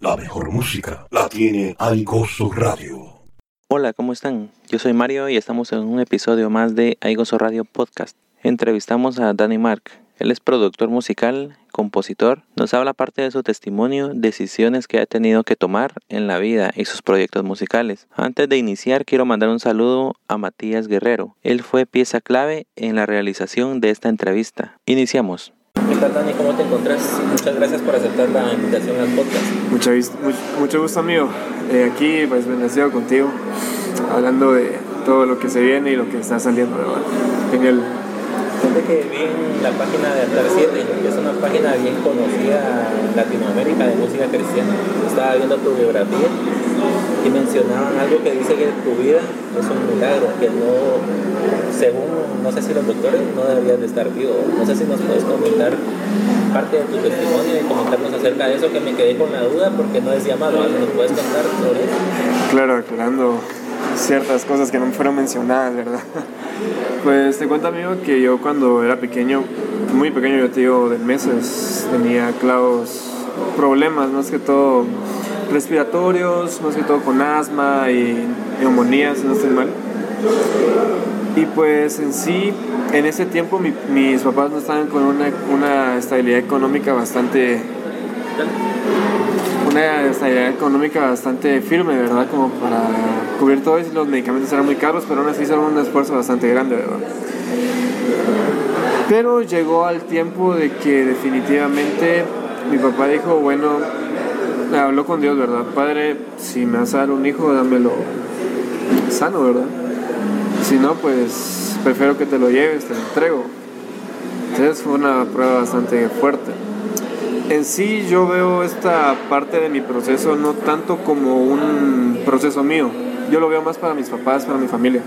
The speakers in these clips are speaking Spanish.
La mejor música la tiene Aigoso Radio. Hola, ¿cómo están? Yo soy Mario y estamos en un episodio más de Aigoso Radio Podcast. Entrevistamos a Danny Mark. Él es productor musical, compositor, nos habla parte de su testimonio, decisiones que ha tenido que tomar en la vida y sus proyectos musicales. Antes de iniciar, quiero mandar un saludo a Matías Guerrero. Él fue pieza clave en la realización de esta entrevista. Iniciamos. ¿Qué tal, Dani? ¿Cómo te encuentras? Muchas gracias por aceptar la invitación al podcast. Mucho, mucho gusto, amigo. Eh, aquí, pues, bendecido contigo, hablando de todo lo que se viene y lo que está saliendo, ¿verdad? Genial. Fíjate que vi en la página de Altar 7, que es una página bien conocida en Latinoamérica de música cristiana. Estaba viendo tu biografía y mencionaban algo que dice que tu vida es un milagro, que no, según, no sé si los doctores, no deberías de estar vivo. No sé si nos puedes comentar parte de tu testimonio y comentarnos acerca de eso que me quedé con la duda porque no decía malo. ¿Nos puedes contar sobre eso? Claro, aclarando ciertas cosas que no fueron mencionadas, ¿verdad? Pues te cuento, amigo, que yo cuando era pequeño, muy pequeño, yo te digo, de meses, tenía clavos problemas, más que todo respiratorios, más que todo con asma y neumonía, si no estoy mal. Y pues en sí, en ese tiempo mis papás no estaban con una, una estabilidad económica bastante una estabilidad económica bastante firme, ¿verdad? Como para cubrir todo eso. Los medicamentos eran muy caros, pero aún así hicieron un esfuerzo bastante grande, ¿verdad? Pero llegó al tiempo de que definitivamente mi papá dijo, bueno, habló con Dios, ¿verdad? Padre, si me vas a dar un hijo, dámelo sano, ¿verdad? Si no, pues prefiero que te lo lleves, te lo entrego. Entonces fue una prueba bastante fuerte en sí yo veo esta parte de mi proceso no tanto como un proceso mío, yo lo veo más para mis papás, para mi familia,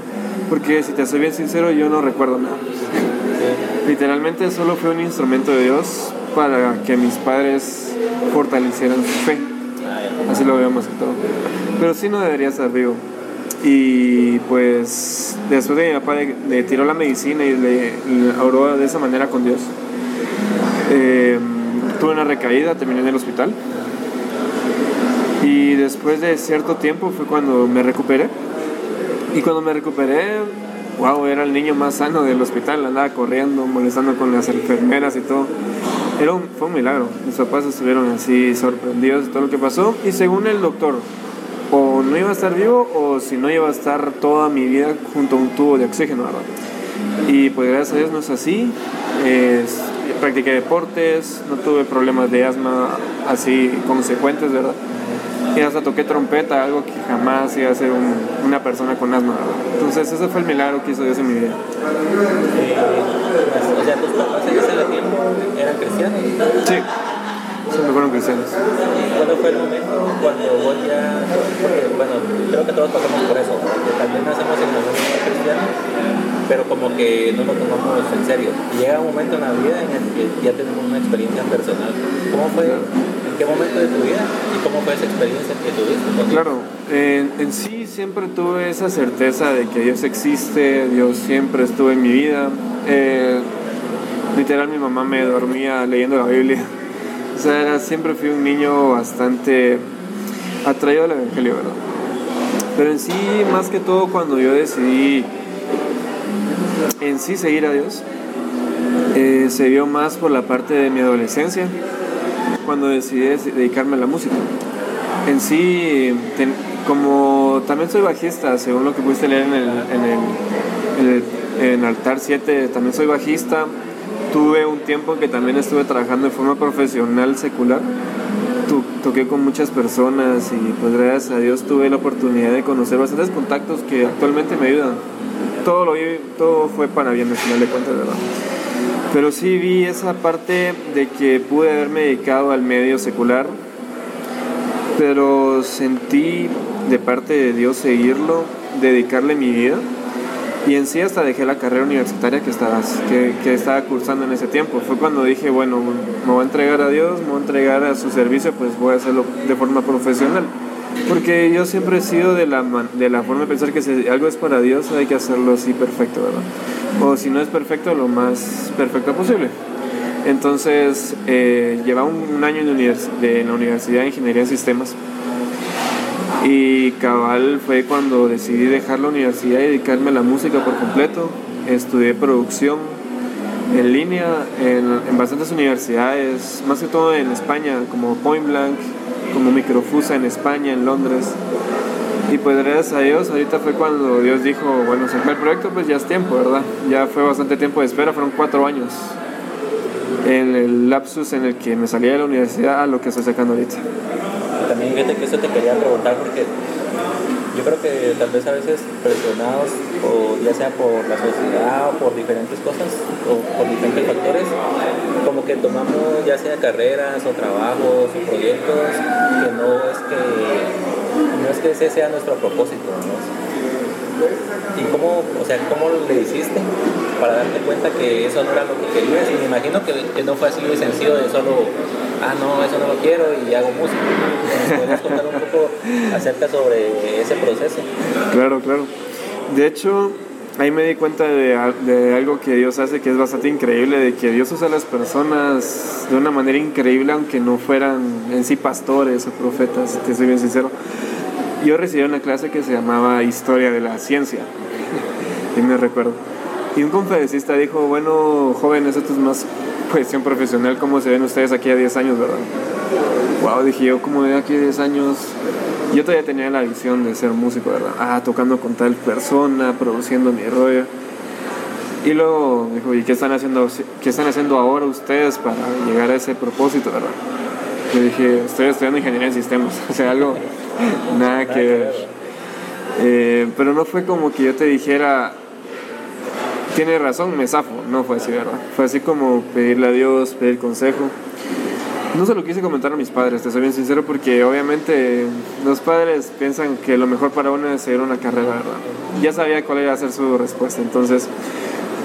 porque si te soy bien sincero yo no recuerdo nada. Literalmente solo fue un instrumento de Dios para que mis padres fortalecieran su fe. Así lo veo más que todo. Pero sí no debería estar vivo. Y pues después de mi papá le, tiró la medicina y le, oró de esa manera con Dios. Eh, tuve una recaída, terminé en el hospital. Y después de cierto tiempo fue cuando me recuperé. Y cuando me recuperé, wow, era el niño más sano del hospital, andaba corriendo, molestando con las enfermeras y todo. Fue un milagro. Mis papás estuvieron así sorprendidos de todo lo que pasó. Y según el doctor, o no iba a estar vivo o si no iba a estar toda mi vida junto a un tubo de oxígeno, ¿verdad? Y pues gracias a Dios no es así. Practiqué deportes, no tuve problemas de asma así consecuentes, ¿verdad? Y hasta toqué trompeta, algo que jamás iba a ser una persona con asma. Entonces ese fue el milagro que hizo Dios en mi vida. Eh, o sea, tus papás en ese tiempo eran cristianos. Sí. Siempre fueron cristianos. ¿Cuándo fue el momento cuando vos ya, porque bueno, creo que todos pasamos por eso, también nacemos en la familia cristiana, pero como que no lo tomamos en serio. llega un momento en la vida en el que ya tenemos una experiencia personal. ¿Cómo fue, qué momento de tu vida y cómo fue esa experiencia que tuviste? Claro, en, en sí siempre tuve esa certeza de que Dios existe, Dios siempre estuvo en mi vida. Eh, literal mi mamá me dormía leyendo la Biblia o sea, siempre fui un niño bastante atraído al Evangelio, ¿verdad? Pero en sí, más que todo, cuando yo decidí en sí seguir a Dios, eh, se vio más por la parte de mi adolescencia, cuando decidí dedicarme a la música. En sí, como también soy bajista, según lo que pudiste leer en el, en el, en Altar 7, también soy bajista, tuve un tiempo que también estuve trabajando de forma profesional secular. toqué con muchas personas y pues gracias a Dios tuve la oportunidad de conocer bastantes contactos que actualmente me ayudan. Todo, lo todo fue para bien al final de cuentas, ¿verdad? Pero sí vi esa parte de que pude haberme dedicado al medio secular, pero sentí de parte de Dios seguirlo, dedicarle mi vida y en sí hasta dejé la carrera universitaria que estaba, que, que, estaba cursando en ese tiempo. Fue cuando dije, bueno, me voy a entregar a Dios, me voy a entregar a su servicio, pues voy a hacerlo de forma profesional. Porque yo siempre he sido de la, de la forma de pensar que si algo es para Dios hay que hacerlo así perfecto, ¿verdad? O si no es perfecto, lo más perfecto posible. Entonces, eh, llevaba un, año en, de, la Universidad de Ingeniería en Sistemas. Y cabal fue cuando decidí dejar la universidad y dedicarme a la música por completo. Estudié producción en línea en, bastantes universidades, más que todo en España, como Point Blank, como Microfusa en España, en Londres. Y pues gracias a Dios, ahorita fue cuando Dios dijo, bueno, sacar el proyecto, pues ya es tiempo, ¿verdad? Ya fue bastante tiempo de espera, fueron cuatro años. En el lapsus en el que me salí de la universidad a lo que estoy sacando ahorita. También fíjate que eso te quería preguntar porque yo creo que tal vez a veces presionados, o ya sea por la sociedad o por diferentes cosas, o por diferentes factores, como que tomamos ya sea carreras o trabajos o proyectos que no es que no es que ese sea nuestro propósito, ¿Y cómo, o sea, cómo le hiciste para darte cuenta que eso no era lo que querías? Y me imagino que, no fue así de sencillo de solo ah, no, eso no lo quiero y hago música. ¿Nos podrías contar un poco acerca sobre ese proceso? Claro, claro. De hecho, ahí me di cuenta de, de, algo que Dios hace que es bastante increíble, de que Dios usa a las personas de una manera increíble, aunque no fueran en sí pastores o profetas, te soy bien sincero. Yo recibí una clase que se llamaba Historia de la Ciencia, y me recuerdo. Y un conferencista dijo, bueno, jóvenes, esto es más cuestión profesional, ¿cómo se ven ustedes aquí a 10 años, verdad? Wow, dije yo, ¿cómo de aquí a 10 años? Yo todavía tenía la visión de ser músico, ¿verdad? Ah, tocando con tal persona, produciendo mi rollo. Y luego dijo, ¿y qué están haciendo, qué están haciendo ahora ustedes para llegar a ese propósito, verdad? Yo dije, estoy estudiando ingeniería en sistemas, o sea, algo nada que ver. Eh, pero no fue como que yo te dijera, tiene razón, me zafo. No fue así, ¿verdad? Fue así como pedirle a Dios, pedir consejo. No se lo quise comentar a mis padres, te soy bien sincero, porque obviamente los padres piensan que lo mejor para uno es seguir una carrera, ¿verdad? Ya sabía cuál iba a ser su respuesta, entonces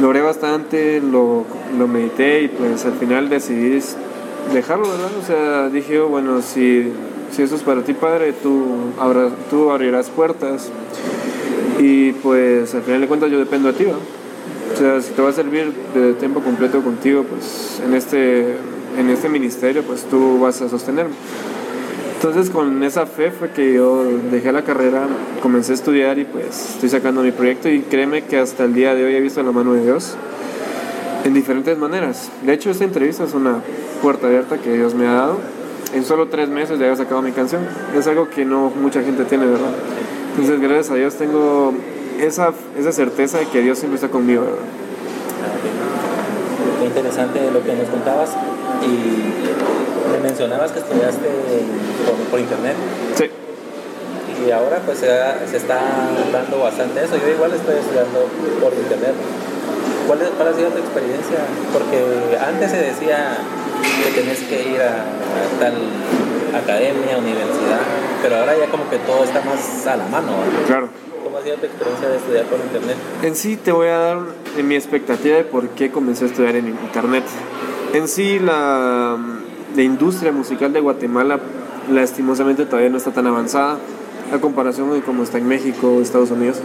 lo oré bastante, lo, lo medité y pues al final decidí dejarlo, ¿verdad? O sea, dije, bueno, si, si eso es para ti, padre, tú, tú abrirás puertas y pues al final de cuentas yo dependo de ti, ¿verdad? O sea, si te va a servir de tiempo completo contigo, pues en este, en este ministerio, pues tú vas a sostenerme. Entonces con esa fe fue que yo dejé la carrera, comencé a estudiar y pues estoy sacando mi proyecto y créeme que hasta el día de hoy he visto la mano de Dios en diferentes maneras. De hecho esta entrevista es una puerta abierta que Dios me ha dado. En solo tres meses ya he sacado mi canción. Es algo que no mucha gente tiene, ¿verdad? Entonces gracias a Dios tengo esa, esa certeza de que Dios siempre está conmigo, ¿verdad? Qué interesante lo que nos contabas y me mencionabas que estudiaste por, internet. Sí. Y ahora pues se, se, está dando bastante eso. Yo igual estoy estudiando por internet. ¿Cuál, ¿Cuál, ha sido tu experiencia? Porque antes se decía que tenés que ir a, a tal academia, universidad, pero ahora ya como que todo está más a la mano. Claro ¿Cómo ha sido tu? En sí te voy a dar mi expectativa de por qué comencé a estudiar en internet. En sí la, la industria musical de Guatemala lastimosamente todavía no está tan avanzada a comparación de cómo está en México o Estados Unidos.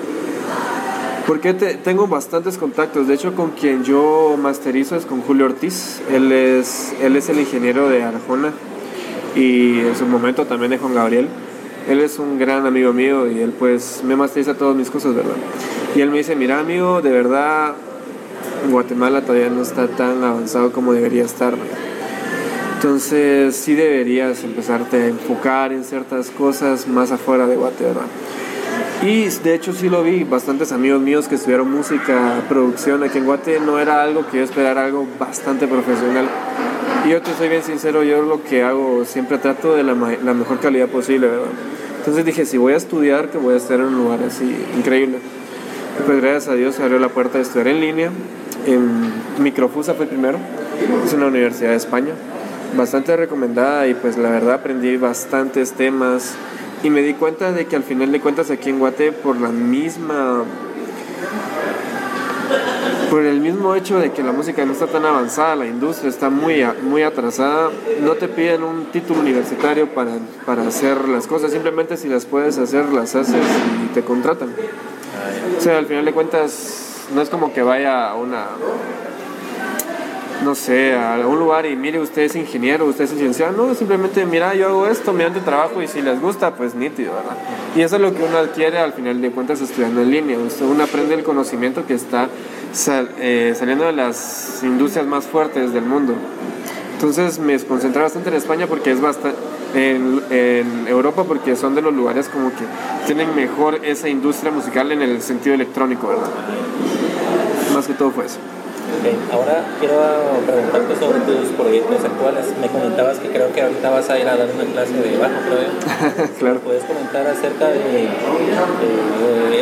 Porque te, tengo bastantes contactos. De hecho, con quien yo masterizo es con Julio Ortiz. Él es, él es el ingeniero de Arjona y en su momento también de Juan Gabriel él es un gran amigo mío y él pues me masteriza todas mis cosas, ¿verdad? Y él me dice, mira amigo, de verdad Guatemala todavía no está tan avanzado como debería estar. Entonces sí deberías empezarte a enfocar en ciertas cosas más afuera de Guatemala. Y de hecho sí lo vi, bastantes amigos míos que estudiaron música, producción aquí en Guate, no era algo que yo esperara, algo bastante profesional. Yo te soy bien sincero, yo lo que hago siempre trato de la, la mejor calidad posible, ¿verdad? Entonces dije, si voy a estudiar, que voy a estar en un lugar así increíble. Pues gracias a Dios se abrió la puerta de estudiar en línea. En Microfusa fue primero, es una universidad de España, bastante recomendada y pues la verdad aprendí bastantes temas y me di cuenta de que al final de cuentas aquí en Guate por la misma por el mismo hecho de que la música no está tan avanzada, la industria está muy, muy atrasada, no te piden un título universitario para, para hacer las cosas, simplemente si las puedes hacer, las haces y te contratan. O sea, al final de cuentas, no es como que vaya a una no sé, a algún lugar y mire, usted es ingeniero, usted es licenciado, no, simplemente mira, yo hago esto mediante trabajo y si les gusta, pues nítido, ¿verdad? Y eso es lo que uno adquiere al final de cuentas estudiando en línea, uno aprende el conocimiento que está eh, saliendo de las industrias más fuertes del mundo. Entonces me concentré bastante en España porque es bastante, en, en, Europa porque son de los lugares como que tienen mejor esa industria musical en el sentido electrónico, ¿verdad? Más que todo fue eso. Ahora quiero preguntarte sobre tus proyectos actuales. Me comentabas que creo que ahorita vas a ir a dar una clase de bajo, creo claro. ¿Puedes comentar acerca de,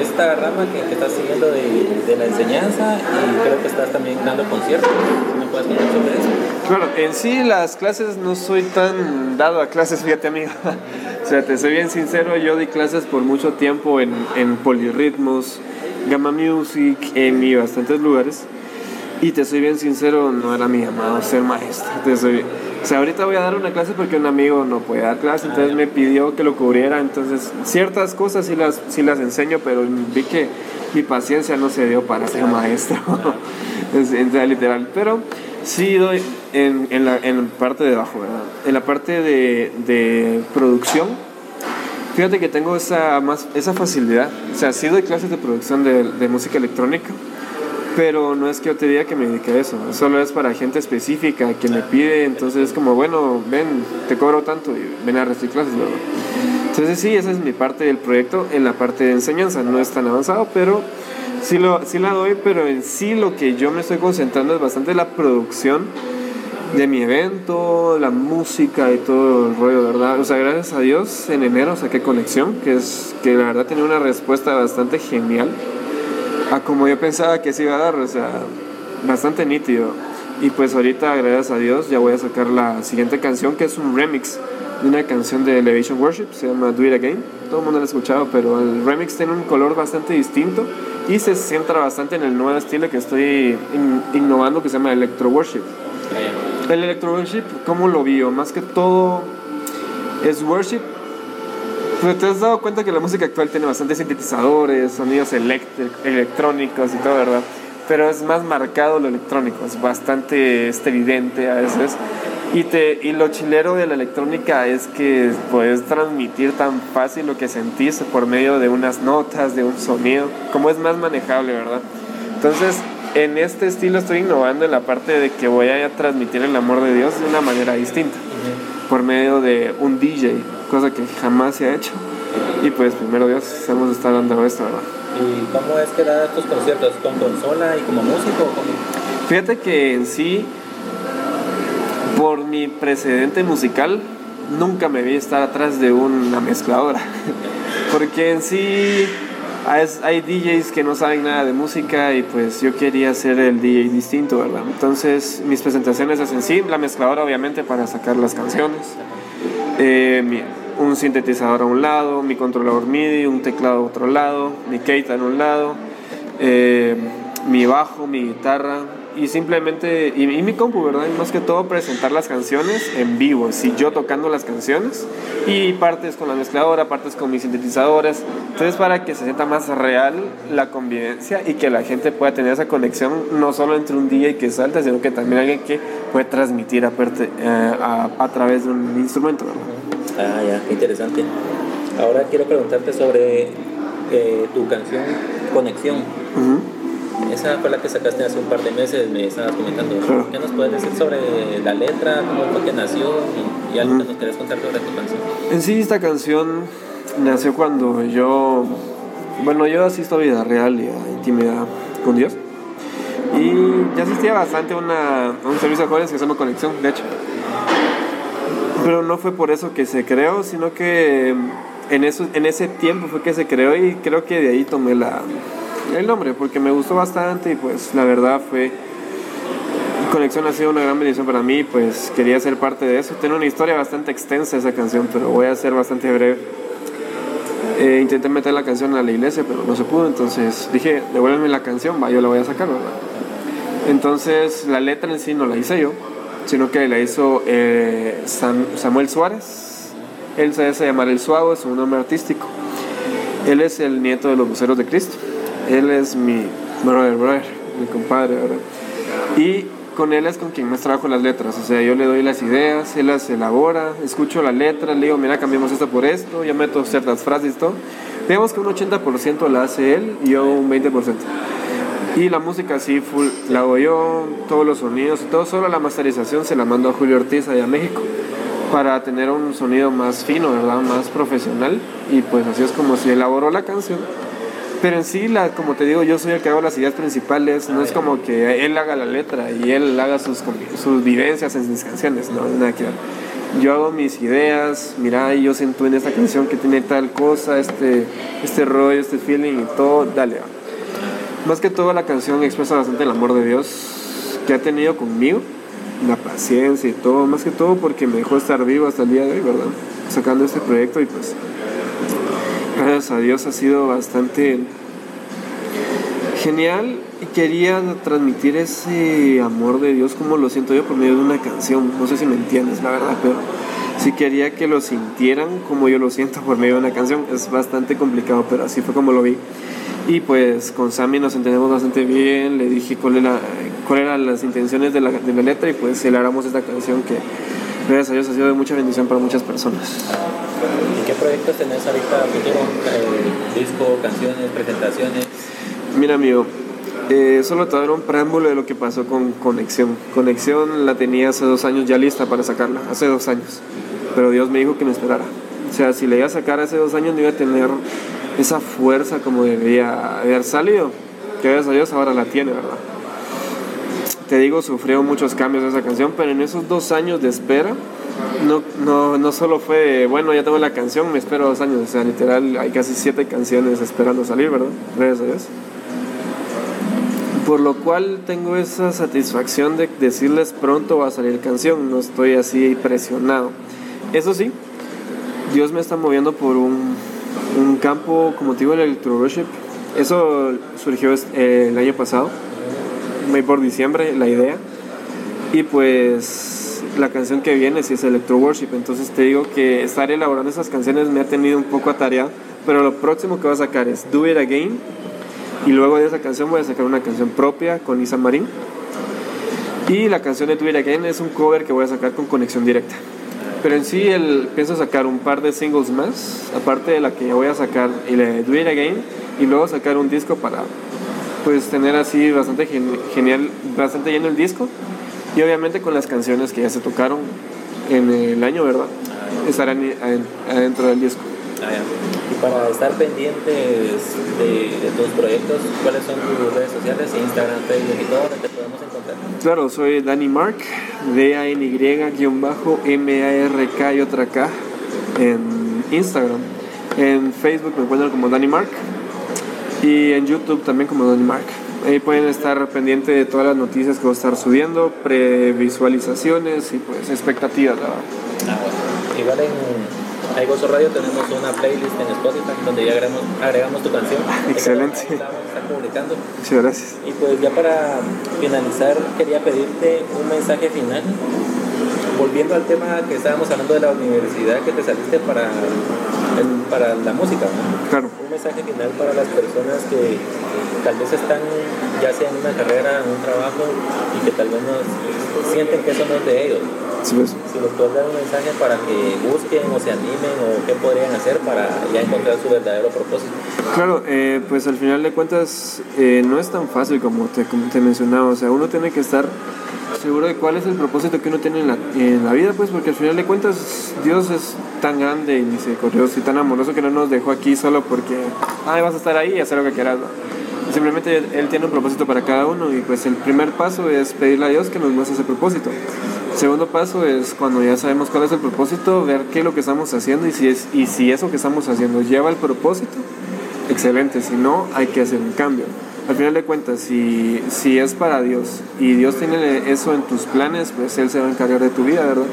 esta rama que, estás siguiendo de, la enseñanza y creo que estás también dando conciertos? ¿Me puedes contar sobre eso? Claro, en sí las clases no soy tan dado a clases, fíjate amigo. o sea, te soy bien sincero, yo di clases por mucho tiempo en, en polirritmos, Gamma Music, en y bastantes lugares. Y te soy bien sincero, no era mi llamado ser maestro. Te soy, o sea, ahorita voy a dar una clase porque un amigo no puede dar clase, entonces me pidió que lo cubriera. Entonces, ciertas cosas sí las, sí las enseño, pero vi que mi paciencia no se dio para ser maestro. en literal. Pero sí doy en, en, la en parte de abajo, ¿verdad? En la parte de, de producción, fíjate que tengo esa, más, esa facilidad. O sea, sí doy clases de producción de, de música electrónica pero no es que yo te diga que me dedique a eso, solo es para gente específica que me pide, entonces es como, bueno, ven, te cobro tanto y ven a recibir clases. Entonces sí, esa es mi parte del proyecto en la parte de enseñanza, no es tan avanzado, pero sí, lo, sí la doy, pero en sí lo que yo me estoy concentrando es bastante la producción de mi evento, la música y todo el rollo, ¿verdad? O sea, gracias a Dios en enero saqué Conexión, que es que la verdad tenía una respuesta bastante genial a como yo pensaba que se iba a dar, o sea, bastante nítido. Y pues ahorita, gracias a Dios, ya voy a sacar la siguiente canción, que es un remix de una canción de Elevation Worship, se llama Do It Again. Todo el mundo lo ha escuchado, pero el remix tiene un color bastante distinto y se centra bastante en el nuevo estilo que estoy innovando, que se llama Electro Worship. El Electro Worship, ¿cómo lo vio? Más que todo es worship pero te has dado cuenta que la música actual tiene bastantes sintetizadores, sonidos electrónicos y todo, ¿verdad? Pero es más marcado lo electrónico, es bastante evidente a veces. Y, te, y lo chilero de la electrónica es que puedes transmitir tan fácil lo que sentís por medio de unas notas, de un sonido, como es más manejable, ¿verdad? Entonces, en este estilo estoy innovando en la parte de que voy a transmitir el amor de Dios de una manera distinta, por medio de un DJ, cosa que jamás se ha hecho. Y pues primero Dios, hemos estar dando esto, ¿verdad? ¿Y cómo es que das tus conciertos? ¿Con consola y como músico? Fíjate que en sí, por mi precedente musical, nunca me vi estar atrás de una mezcladora. Porque en sí hay DJs que no saben nada de música y pues yo quería ser el DJ distinto, ¿verdad? Entonces mis presentaciones hacen sí, la mezcladora obviamente para sacar las canciones. Eh, un sintetizador a un lado, mi controlador MIDI, un teclado a otro lado, mi Keita en un lado, eh, mi bajo, mi guitarra y simplemente, y, mi compu, ¿verdad? Y más que todo presentar las canciones en vivo, si yo tocando las canciones y partes con la mezcladora, partes con mis sintetizadores, entonces para que se sienta más real la convivencia y que la gente pueda tener esa conexión no solo entre un DJ que salta, sino que también alguien que puede transmitir aparte, eh, a, a través de un instrumento, ¿verdad? Ah, ya, qué interesante. Ahora quiero preguntarte sobre eh, tu canción Conexión. Esa fue la que sacaste hace un par de meses, me estabas comentando. ¿Qué nos puedes decir sobre la letra, cómo fue que nació y, algo que nos quieres contar sobre tu canción? En sí, esta canción nació cuando yo, bueno, yo asisto a vida real y a intimidad con Dios. Y ya asistía bastante a, una, a un servicio de jóvenes que se llama Conexión, de hecho. Pero no fue por eso que se creó, sino que en, eso, en ese tiempo fue que se creó y creo que de ahí tomé la, el nombre, porque me gustó bastante y pues la verdad fue... Conexión ha sido una gran bendición para mí, pues quería ser parte de eso. Tiene una historia bastante extensa esa canción, pero voy a ser bastante breve. Eh, intenté meter la canción a la iglesia, pero no se pudo, entonces dije, devuélveme la canción, va, yo la voy a sacar, ¿verdad? Entonces la letra en sí no la hice yo, sino que la hizo eh, Samuel Suárez. Él se hace llamar El Suavo, es un nombre artístico. Él es el nieto de los voceros de Cristo. Él es mi brother, brother, mi compadre, ¿verdad? Y con él es con quien más trabajo las letras. O sea, yo le doy las ideas, él las elabora, escucho la letra, le digo, mira, cambiamos esto por esto, ya meto ciertas frases y todo. Digamos que un 80% la hace él y yo un 20%. Y la música sí, full, la hago yo, todos los sonidos todo, solo la masterización se la mando a Julio Ortiz allá a México para tener un sonido más fino, ¿verdad? Más profesional. Y pues así es como se elaboró la canción. Pero en sí, la, como te digo, yo soy el que hago las ideas principales. No es como que él haga la letra y él haga sus, sus vivencias en sus canciones. No, nada que ver. Yo hago mis ideas. Mira, yo siento en esta canción que tiene tal cosa, este, este rollo, este feeling y todo. Dale, Más que todo, la canción expresa bastante el amor de Dios que ha tenido conmigo. La paciencia y todo. Más que todo porque me dejó estar vivo hasta el día de hoy, ¿verdad? Sacando este proyecto y pues gracias a Dios ha sido bastante genial y quería transmitir ese amor de Dios como lo siento yo por medio de una canción. No sé si me entiendes, la verdad, pero sí quería que lo sintieran como yo lo siento por medio de una canción. Es bastante complicado, pero así fue como lo vi. Y pues con Sammy nos entendemos bastante bien, le dije cuáles cuál eran las intenciones de la, de la letra y pues celebramos esta canción que gracias a Dios ha sido de mucha bendición para muchas personas. ¿Y qué proyectos tenés ahorita futuro? Eh, ¿Disco, canciones, presentaciones? Mira, amigo, eh, solo te daré un preámbulo de lo que pasó con Conexión. Conexión la tenía hace dos años ya lista para sacarla, hace dos años. Pero Dios me dijo que me esperara. O sea, si le iba a sacar hace dos años no iba a tener esa fuerza como debía haber salido. Que gracias a Dios ahora la tiene, ¿verdad? Te digo, sufrió muchos cambios esa canción, pero en esos dos años de espera, no, no, no solo fue, bueno, ya tengo la canción, me espero dos años, o sea, literal, hay casi siete canciones esperando salir, ¿verdad? Gracias a Dios. Por lo cual tengo esa satisfacción de decirles pronto va a salir canción, no estoy así presionado. Eso sí, Dios me está moviendo por un, un campo, como te digo, el electro worship. Eso surgió eh, el año pasado, por diciembre, la idea. Y pues la canción que viene si es Electro Worship. Entonces te digo que estar elaborando esas canciones me ha tenido un poco atareado. Pero lo próximo que voy a sacar es Do It Again. Y luego de esa canción voy a sacar una canción propia con Isa Marín. Y la canción de Do It Again es un cover que voy a sacar con conexión directa. Pero en sí el, pienso sacar un par de singles más, aparte de la que voy a sacar y le Do It Again, y luego sacar un disco para pues tener así bastante genial, bastante lleno el disco y obviamente con las canciones que ya se tocaron en el año, ¿verdad? Estarán adentro del disco. Ah, y para estar pendientes de, tus proyectos, ¿cuáles son tus redes sociales, Instagram, Facebook y todo, donde te podemos encontrar? Claro, soy Danny Mark, D-A-N-Y-M-A-R-K y otra K en Instagram. En Facebook me encuentran como Danny Mark y en YouTube también como Danny Mark. Ahí pueden estar pendientes de todas las noticias que voy a estar subiendo, previsualizaciones y pues expectativas. Ah, Igual en Aigoso Radio tenemos una playlist en Spotify donde ya agregamos, agregamos tu canción. Excelente. Está publicando. Muchas gracias. Y pues ya para finalizar quería pedirte un mensaje final volviendo al tema que estábamos hablando de la universidad que te saliste para, para la música, Claro. Un mensaje final para las personas que tal vez están ya sea en una carrera, en un trabajo que tal vez no sienten que eso no es de ellos. Sí, pues. Si les puedes dar un mensaje para que busquen o se animen o qué podrían hacer para ya encontrar su verdadero propósito. Claro, eh, pues al final de cuentas eh, no es tan fácil como te, como te mencionaba, o sea, uno tiene que estar seguro de cuál es el propósito que uno tiene en la, en la vida, pues porque al final de cuentas Dios es tan grande y misericordioso y tan amoroso que no nos dejó aquí solo porque, ay, vas a estar ahí y hacer lo que quieras. Simplemente Él tiene un propósito para cada uno y pues el primer paso es pedirle a Dios que nos muestre ese propósito. El segundo paso es cuando ya sabemos cuál es el propósito, ver qué es lo que estamos haciendo y si, es, y si eso que estamos haciendo lleva el propósito, excelente, si no, hay que hacer un cambio al final de cuentas, si, si es para Dios y Dios tiene eso en tus planes, pues Él se va a encargar de tu vida, ¿verdad?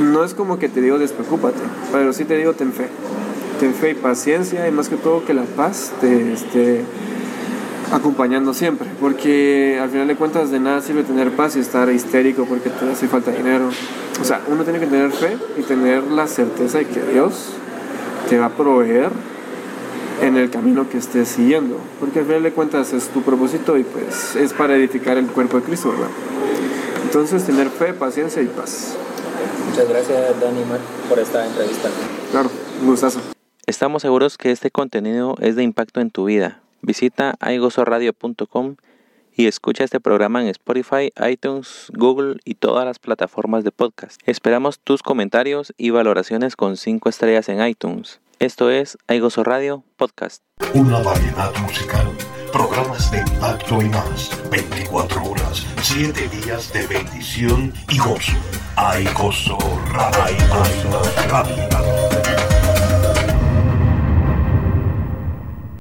No es como que te digo despreocúpate, pero sí te digo ten fe. Ten fe y paciencia y más que todo que la paz te esté acompañando siempre, porque al final de cuentas de nada sirve tener paz y estar histérico porque te hace falta dinero. O sea, uno tiene que tener fe y tener la certeza de que Dios te va a proveer en el camino que estés siguiendo, porque al final de cuentas es tu propósito y pues es para edificar el cuerpo de Cristo, ¿verdad? Entonces, tener fe, paciencia y paz. Muchas gracias, Dani Mar, por esta entrevista. Claro, un gustazo. Estamos seguros que este contenido es de impacto en tu vida. Visita aigosoradio.com y escucha este programa en Spotify, iTunes, Google y todas las plataformas de podcast. Esperamos tus comentarios y valoraciones con 5 estrellas en iTunes. Esto es Aigoso Radio Podcast. Una variedad musical, programas de impacto y más. 24 horas, 7 días de bendición y gozo. Aigoso Radio.